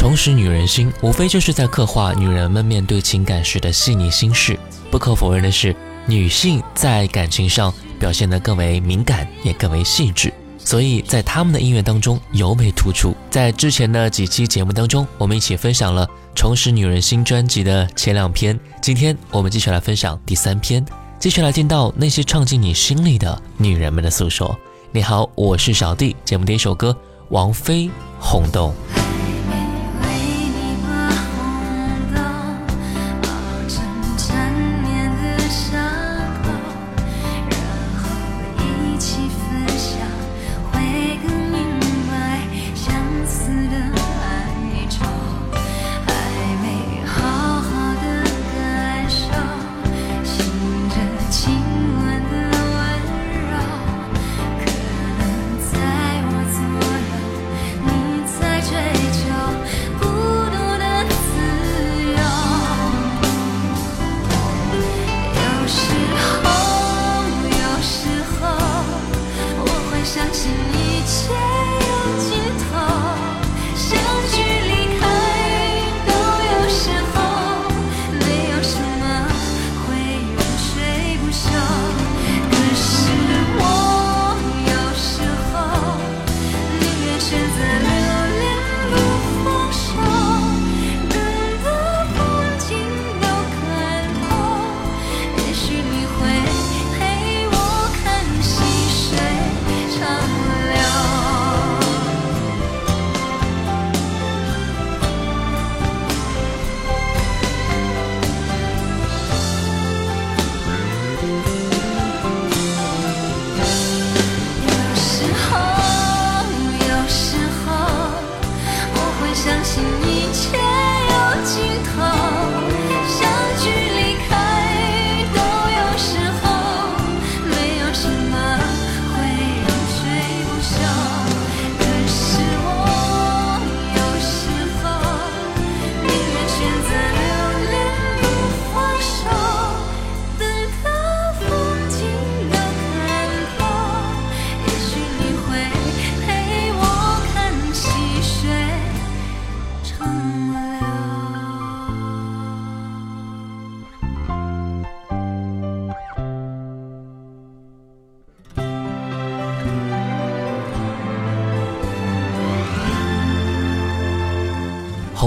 重拾女人心，无非就是在刻画女人们面对情感时的细腻心事。不可否认的是，女性在感情上表现得更为敏感，也更为细致。所以在他们的音乐当中尤为突出。在之前的几期节目当中，我们一起分享了《重拾女人心》专辑的前两篇。今天我们继续来分享第三篇，继续来听到那些唱进你心里的女人们的诉说。你好，我是小弟。节目第一首歌，王菲《红豆》。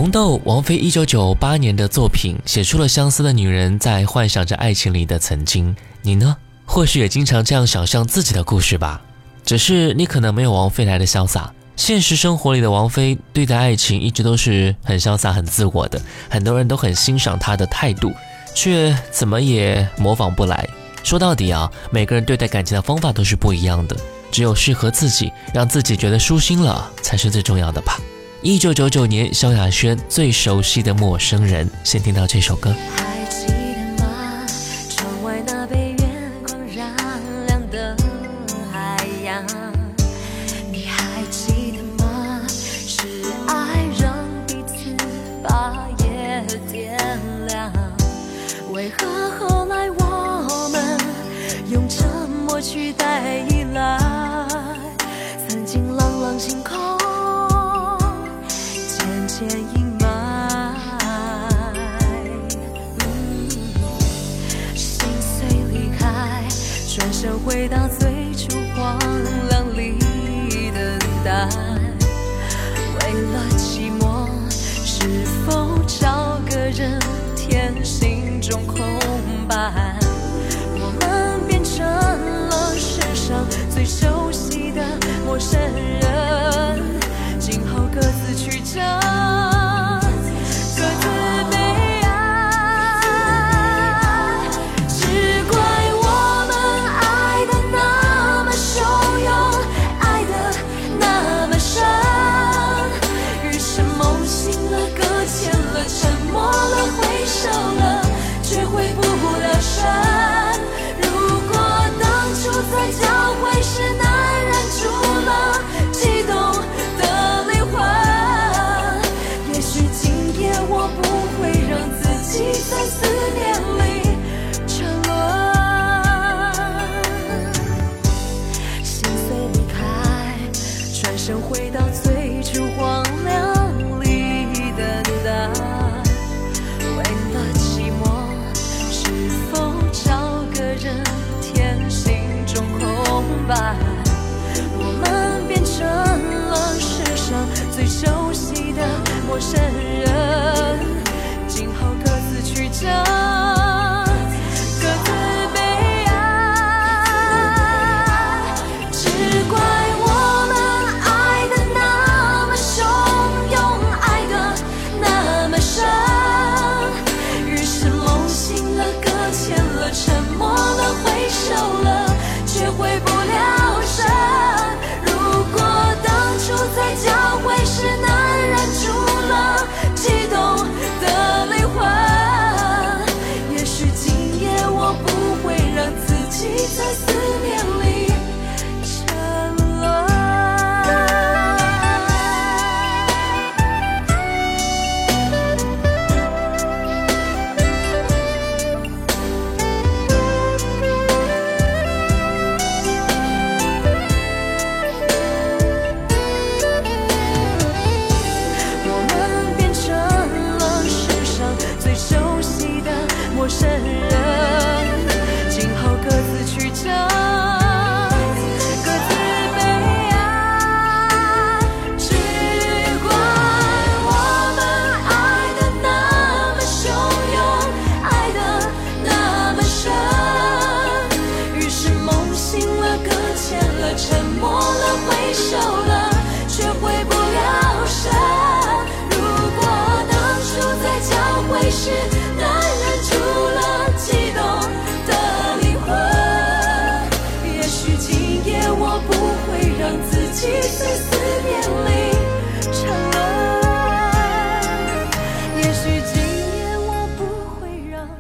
红豆，王菲一九九八年的作品，写出了相思的女人在幻想着爱情里的曾经。你呢？或许也经常这样想象自己的故事吧。只是你可能没有王菲来的潇洒。现实生活里的王菲对待爱情一直都是很潇洒、很自我的，很多人都很欣赏她的态度，却怎么也模仿不来。说到底啊，每个人对待感情的方法都是不一样的，只有适合自己，让自己觉得舒心了，才是最重要的吧。一九九九年，萧亚轩最熟悉的陌生人，先听到这首歌。身回到最初荒凉。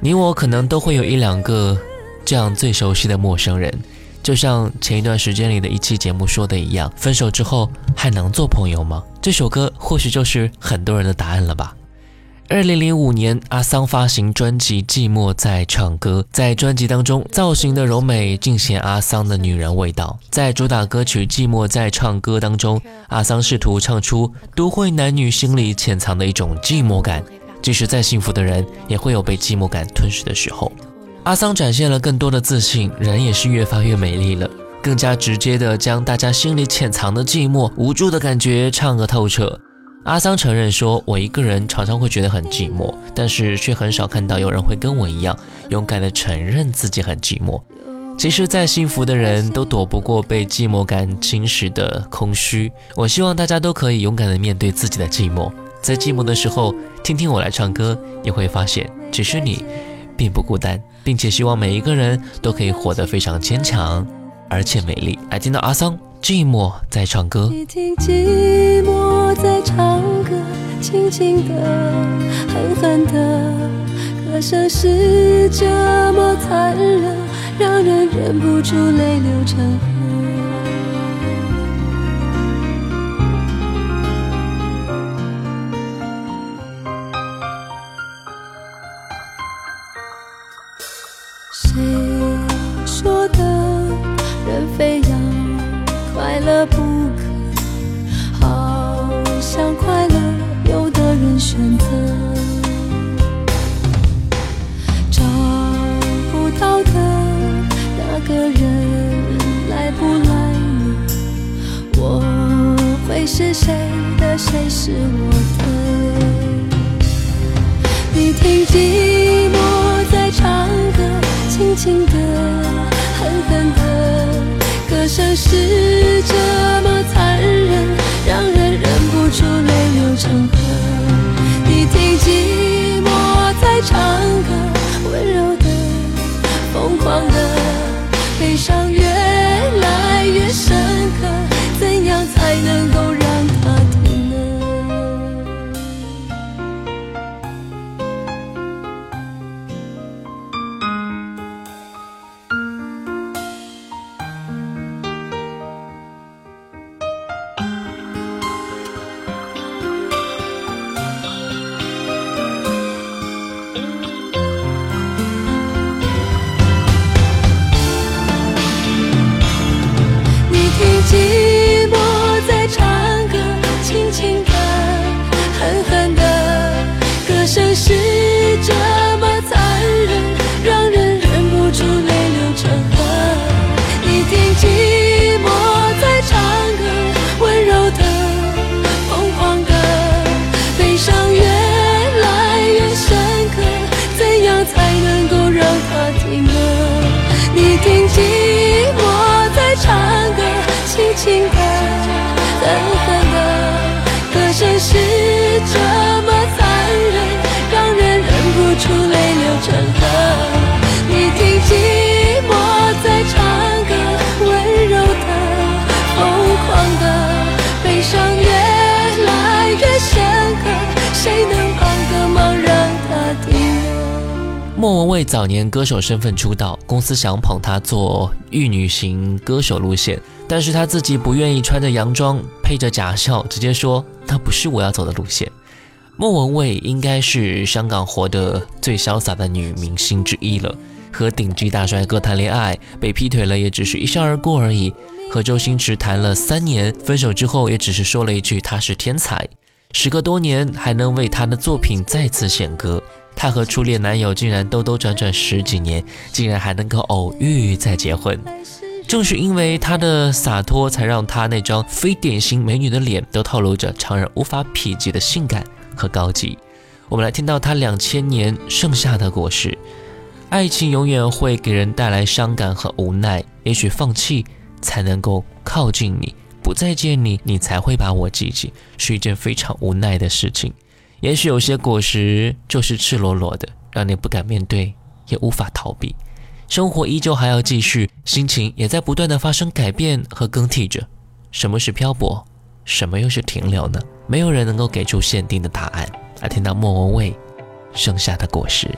你我可能都会有一两个这样最熟悉的陌生人，就像前一段时间里的一期节目说的一样，分手之后还能做朋友吗？这首歌或许就是很多人的答案了吧。二零零五年，阿桑发行专辑《寂寞在唱歌》，在专辑当中，造型的柔美尽显阿桑的女人味道。在主打歌曲《寂寞在唱歌》当中，阿桑试图唱出都会男女心里潜藏的一种寂寞感。即使再幸福的人，也会有被寂寞感吞噬的时候。阿桑展现了更多的自信，人也是越发越美丽了，更加直接的将大家心里潜藏的寂寞、无助的感觉唱个透彻。阿桑承认说：“我一个人常常会觉得很寂寞，但是却很少看到有人会跟我一样勇敢的承认自己很寂寞。其实再幸福的人都躲不过被寂寞感侵蚀的空虚。我希望大家都可以勇敢的面对自己的寂寞。”在寂寞的时候，听听我来唱歌，你会发现，其实你并不孤单，并且希望每一个人都可以活得非常坚强，而且美丽。来听到阿桑《寂寞在唱歌》，听寂寞在唱歌，轻轻的，狠狠的，歌声是这么残忍，让人忍不住泪流成河。谁的？谁是我的。你听寂寞在唱歌，轻轻的，狠狠的，歌声是这么残忍，让人忍不住泪流成河。你听寂的，歌声是这么残忍，让人忍不住泪流成河。莫文蔚早年歌手身份出道，公司想捧她做玉女型歌手路线，但是她自己不愿意穿着洋装，配着假笑，直接说那不是我要走的路线。莫文蔚应该是香港活得最潇洒的女明星之一了，和顶级大帅哥谈恋爱，被劈腿了也只是一笑而过而已。和周星驰谈了三年，分手之后也只是说了一句他是天才。时隔多年，还能为他的作品再次献歌。她和初恋男友竟然兜兜转转十几年，竟然还能够偶遇再结婚。正是因为她的洒脱，才让她那张非典型美女的脸都透露着常人无法匹及的性感和高级。我们来听到她两千年盛夏的果实。爱情永远会给人带来伤感和无奈，也许放弃才能够靠近你，不再见你，你才会把我记起，是一件非常无奈的事情。也许有些果实就是赤裸裸的，让你不敢面对，也无法逃避。生活依旧还要继续，心情也在不断的发生改变和更替着。什么是漂泊？什么又是停留呢？没有人能够给出限定的答案。来听到莫文蔚盛夏的果实。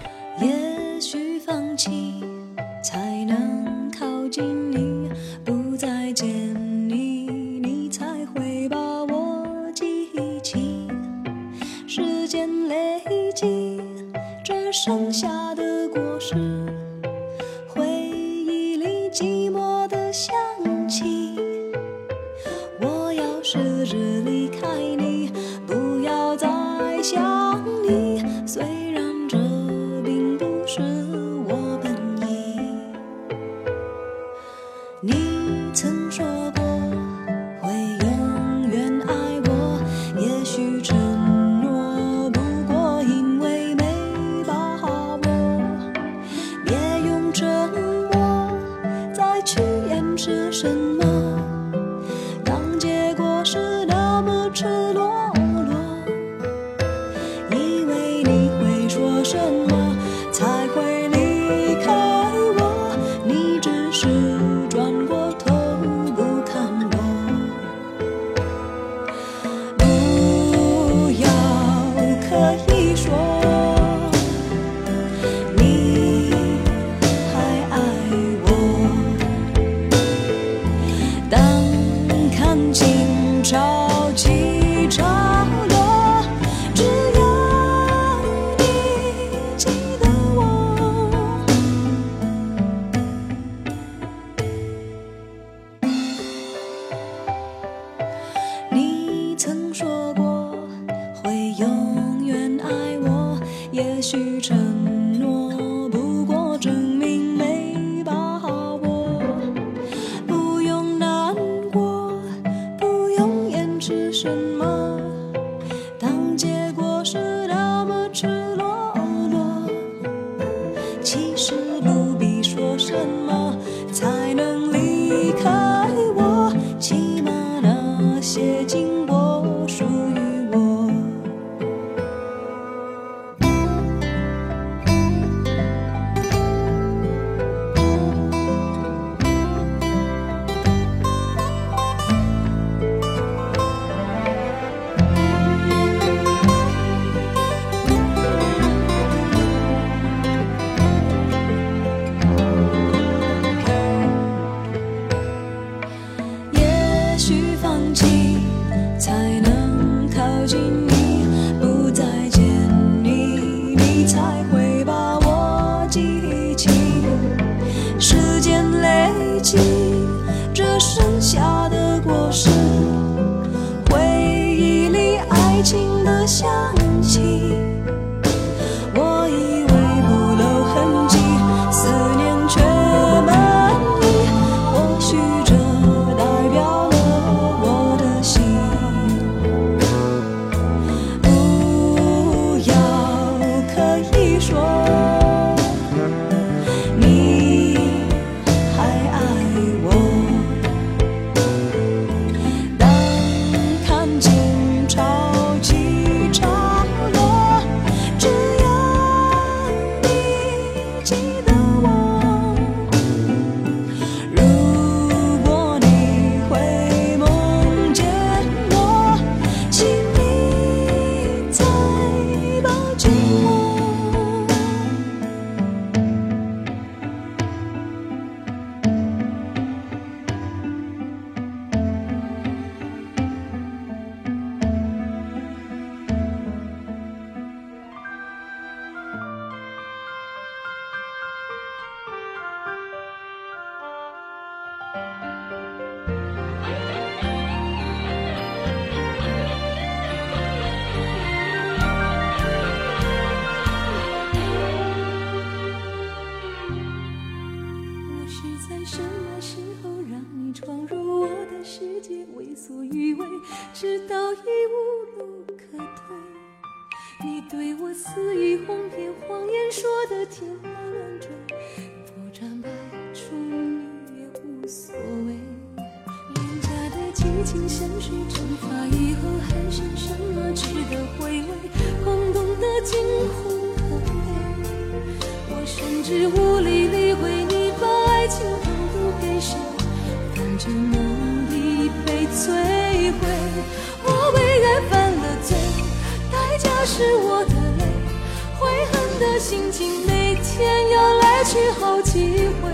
去好几回。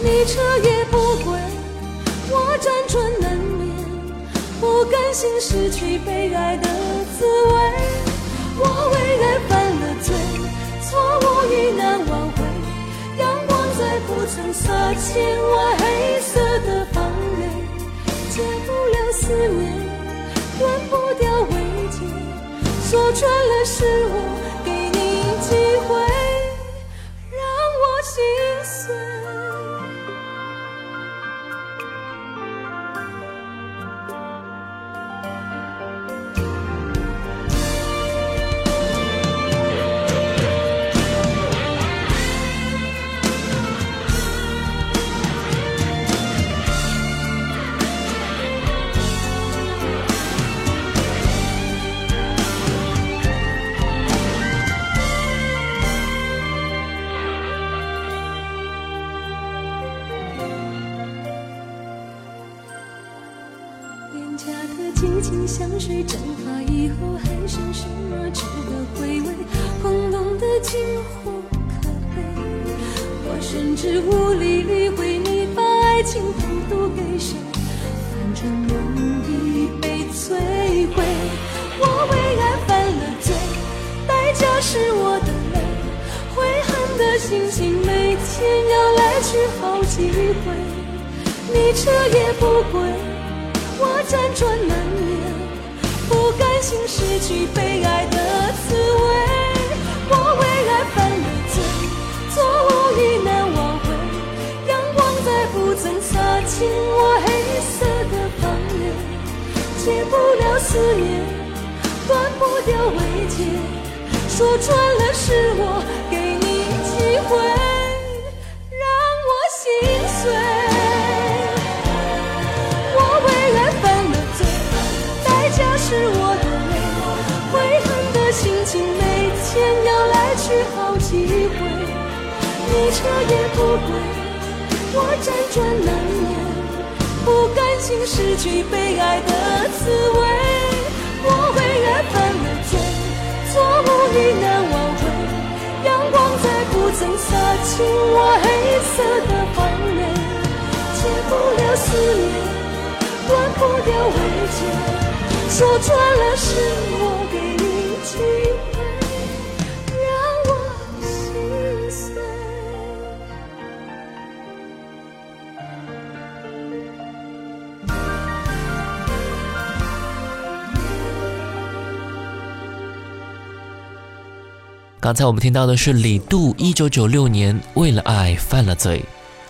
你彻夜不归，我辗转难眠，不甘心失去被爱的滋味。我为爱犯了罪。错误已难挽回，阳光再不曾洒进我黑色的房内，戒不了思念，断不掉慰藉，说穿了是我爱情横渡给谁，反正梦已被摧毁。我为爱犯了罪，代价是我的泪，悔恨的心情每天要来去好几回。你彻夜不归。我辗转难眠，不甘心失去被爱的我黑色的房内，戒不了思念，断不掉慰藉。说穿了是我给你机会，让我心碎。我为爱犯了罪，代价是我的泪，悔恨的心情每天要来去好几回。你彻夜不归，我辗转难眠，不甘心失去被爱的滋味。我为爱犯了罪，错误已难挽回，阳光再不曾洒进我黑色的房内，戒不了思念。断不掉慰藉，说穿了是我给你刚才我们听到的是李杜一九九六年为了爱犯了罪。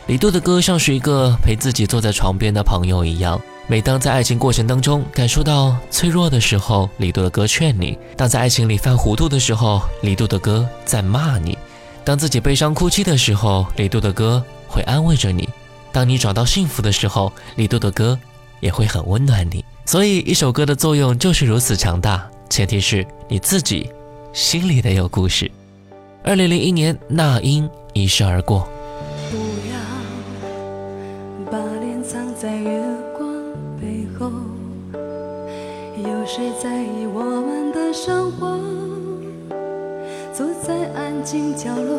李杜的歌像是一个陪自己坐在床边的朋友一样。每当在爱情过程当中感受到脆弱的时候，李杜的歌劝你；当在爱情里犯糊涂的时候，李杜的歌在骂你；当自己悲伤哭泣的时候，李杜的歌会安慰着你；当你找到幸福的时候，李杜的歌也会很温暖你。所以，一首歌的作用就是如此强大，前提是你自己心里得有故事。二零零一年，那英一逝而过。不要把脸藏在月光背后，有谁在意我们的生活？坐在安静角落，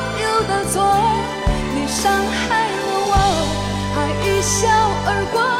而过。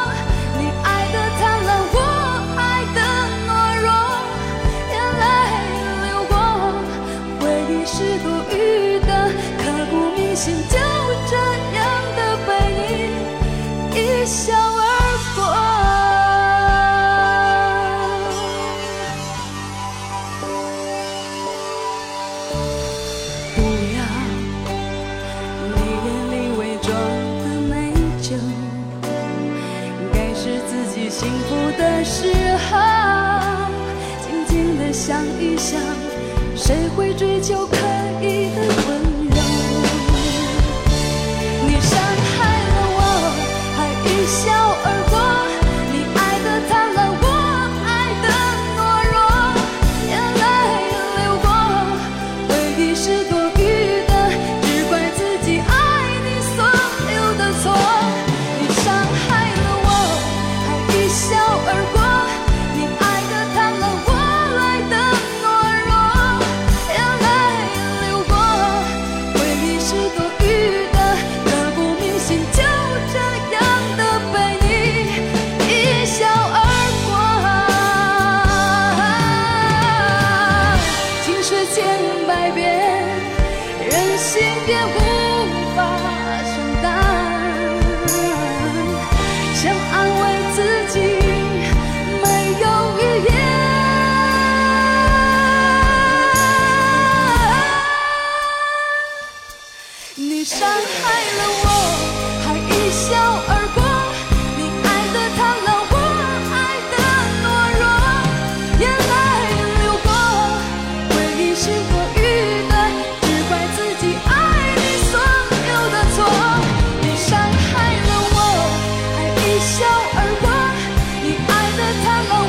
你爱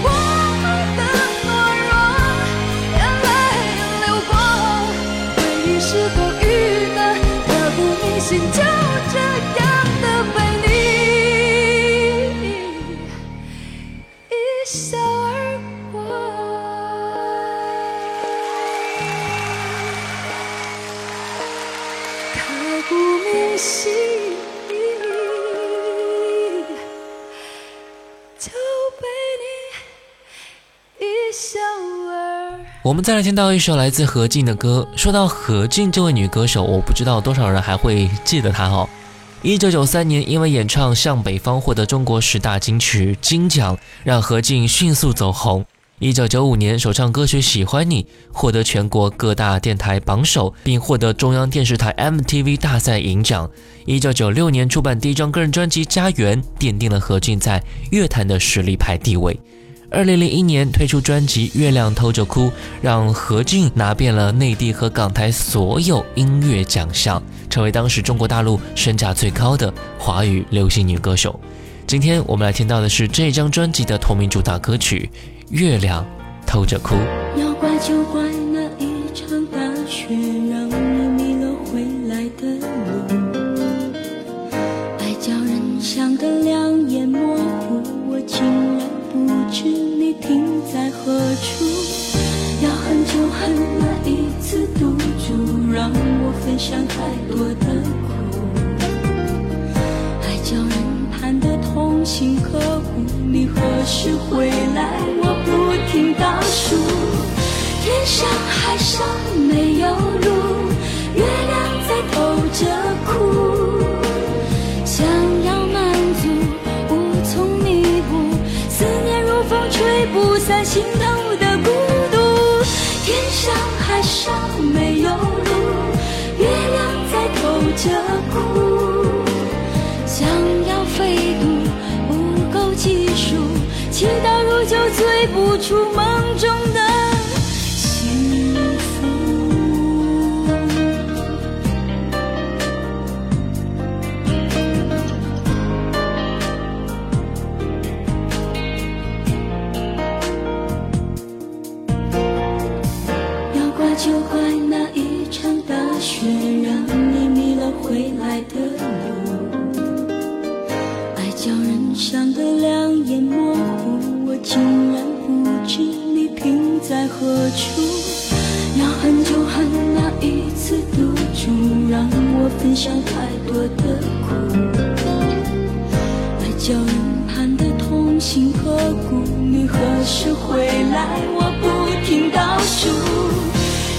我们再来听到一首来自何静的歌。说到何静这位女歌手，我不知道多少人还会记得她哦。一九九三年，因为演唱《向北方》获得中国十大金曲金奖，让何静迅速走红。一九九五年，首唱歌曲《喜欢你》获得全国各大电台榜首，并获得中央电视台 MTV 大赛银奖。一九九六年出版第一张个人专辑《家园》，奠定了何静在乐坛的实力派地位。二零零一年推出专辑《月亮偷着哭》，让何静拿遍了内地和港台所有音乐奖项，成为当时中国大陆身价最高的华语流行女歌手。今天我们来听到的是这张专辑的同名主打歌曲《月亮偷着哭》。要怪就怪那一场大雪，让你迷了回来的路。爱叫人想得两眼模糊，我情停在何处。要恨就恨那一次赌注，让我分享太多的苦。爱叫人盼得痛心刻骨，你何时回来？我不停倒数。天上海上没有路，月亮在偷着哭。想要飞渡，不够技术，祈祷如酒醉不出梦中的在何处，要恨就恨那一次赌注，让我分享太多的苦。爱交人盼的痛心刻骨，你何时回来？我不停倒数，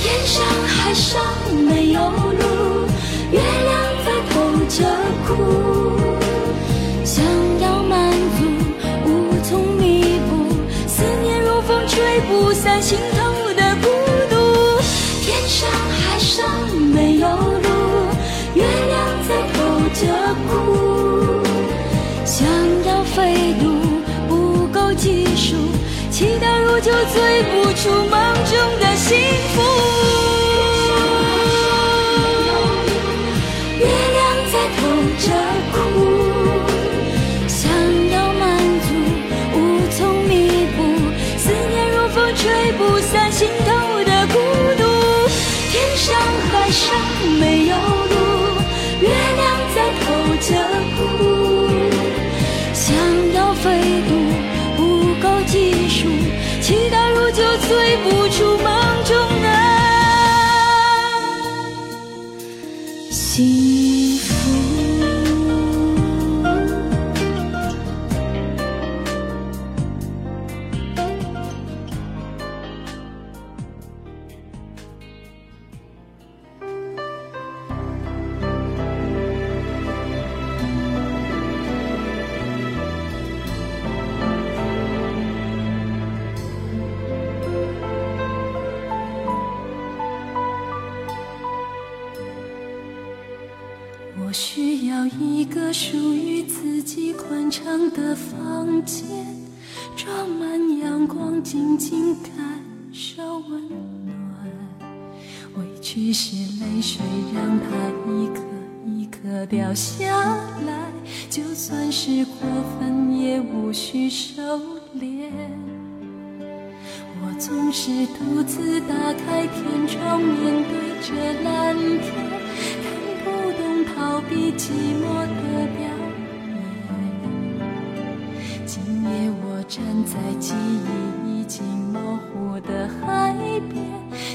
天上海上没有路，月亮在偷着哭。散心头的孤独。天上海上没有路，月亮在偷着哭。想要飞渡，不够技术，祈祷如酒醉不出梦中的幸福。尽头的孤独，天上海上没有路，月亮在偷着哭，想要飞度不够技术，祈祷如酒醉不。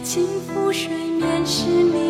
轻抚水面，是你。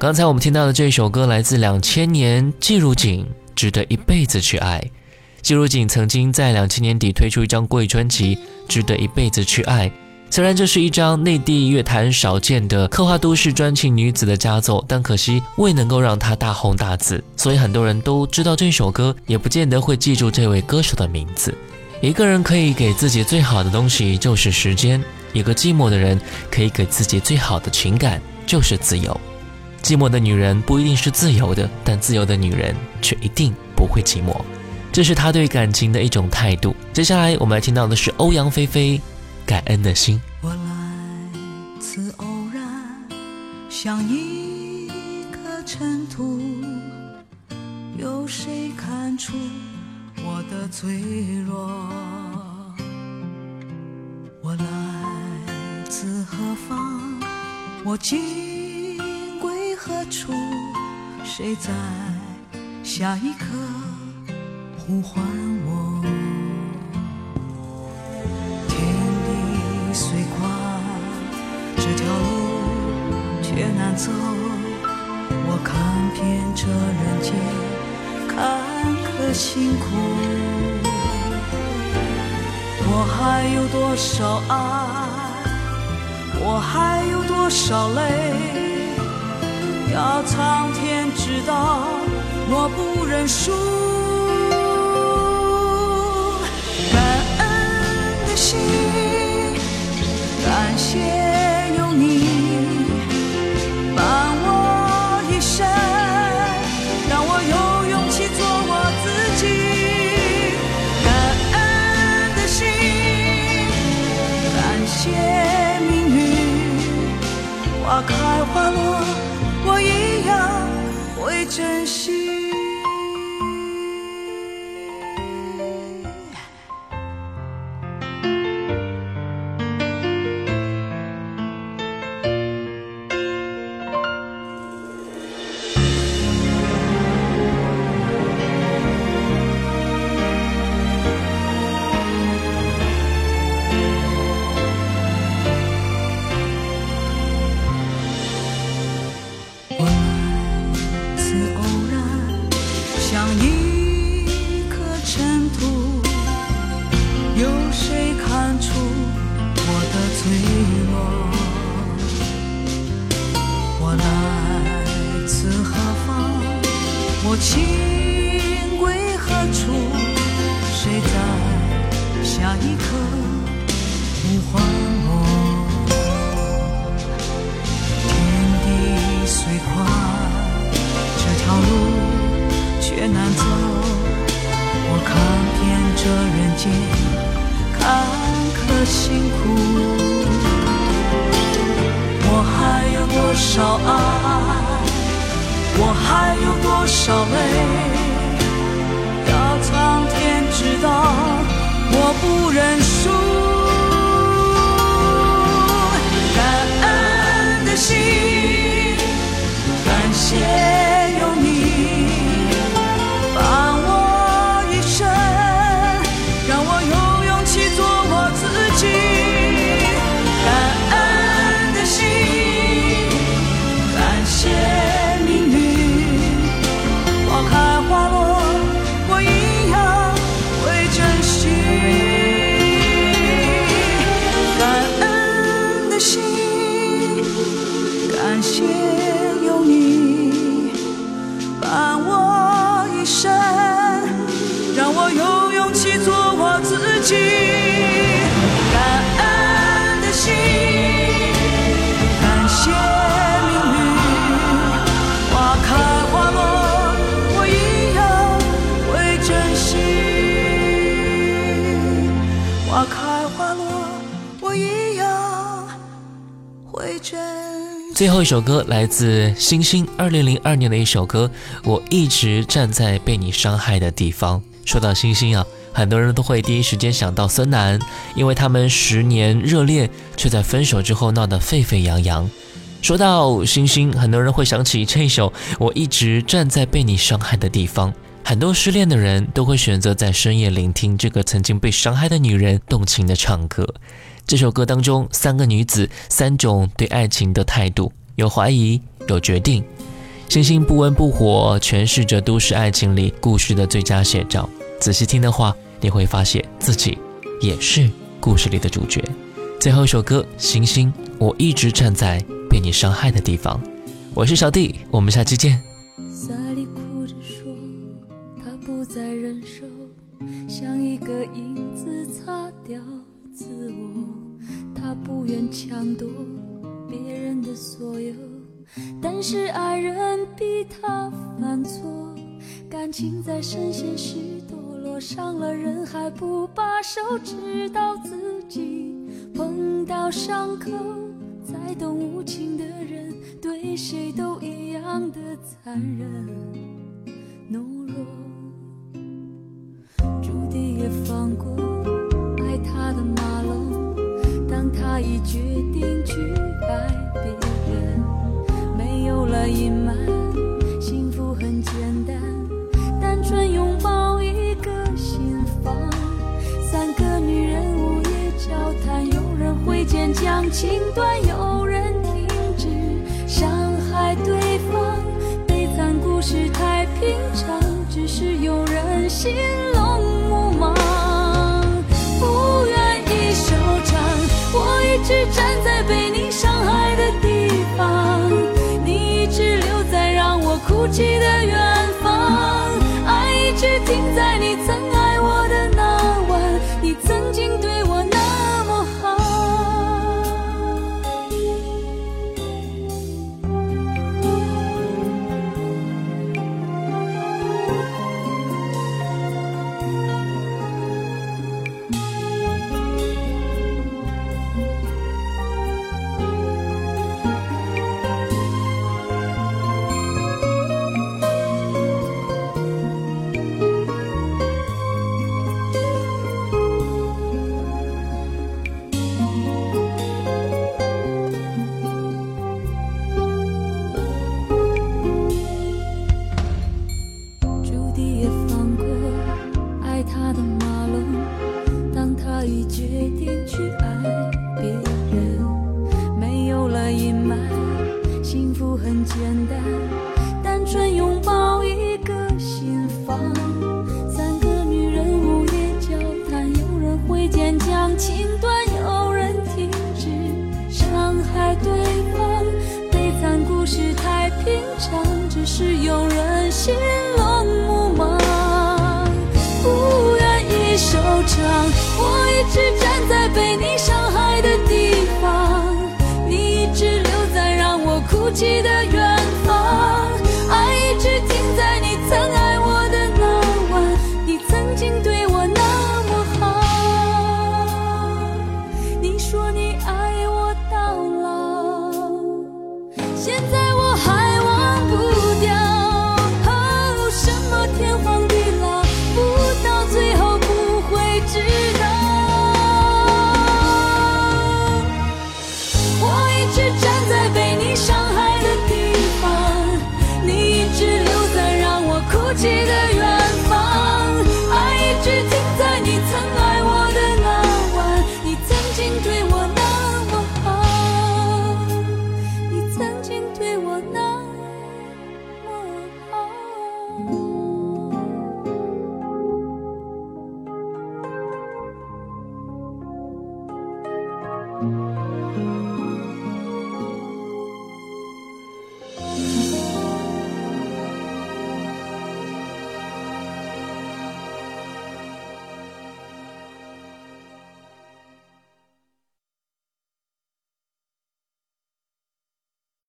刚才我们听到的这首歌来自两千年季如锦，《值得一辈子去爱》。季如锦曾经在两千年底推出一张国语专辑《值得一辈子去爱》，虽然这是一张内地乐坛少见的刻画都市专情女子的佳作，但可惜未能够让她大红大紫，所以很多人都知道这首歌，也不见得会记住这位歌手的名字。一个人可以给自己最好的东西就是时间，一个寂寞的人可以给自己最好的情感就是自由。寂寞的女人不一定是自由的，但自由的女人却一定不会寂寞。这是她对感情的一种态度。接下来我们来听到的是欧阳菲菲《感恩的心》。我来自偶然，像一颗尘土，有谁看出我的脆弱？我来自何方？我今。何处？谁在下一刻呼唤我？天地虽宽，这条路却难走。我看遍这人间坎坷辛苦，我还有多少爱？我还有多少泪？要苍天知道，我不认输。感恩的心，感谢有你真实。谁看出我的脆弱？我来自何方？我情归何处？谁在下一刻呼唤我？天地虽宽这条路却难走。我看遍这人间坎坷辛苦我还有多少爱？我还有多少泪要苍天知道我不认输。感恩的心感谢。最后一首歌来自星星，二零零二年的一首歌。我一直站在被你伤害的地方。说到星星啊，很多人都会第一时间想到孙楠，因为他们十年热恋，却在分手之后闹得沸沸扬扬。说到星星，很多人会想起这首《我一直站在被你伤害的地方》。很多失恋的人都会选择在深夜聆听这个曾经被伤害的女人动情的唱歌。这首歌当中，三个女子，三种对爱情的态度，有怀疑，有决定，星星不温不火，诠释着都市爱情里故事的最佳写照。仔细听的话，你会发现自己也是故事里的主角。最后一首歌《星星》，我一直站在被你伤害的地方。我是小弟，我们下期见。萨利哭着说，他不再忍受，像一个影子擦掉自我。他不愿抢夺别人的所有。但是爱人逼他犯错，感情在深陷时堕落，伤了人还不罢手，直到自己碰到伤口，才懂无情的人对谁都一样的残忍懦弱。注定也放过爱他的马，他已决定去爱别人。没有了隐瞒，幸福很简单，单纯拥抱一个心房。三个女人午夜交谈，有人挥剑将情断，有人停止伤害对方。悲惨故事太平常，只是有人心冷我一直站在被你伤害的地方。你一直留在让我哭泣的原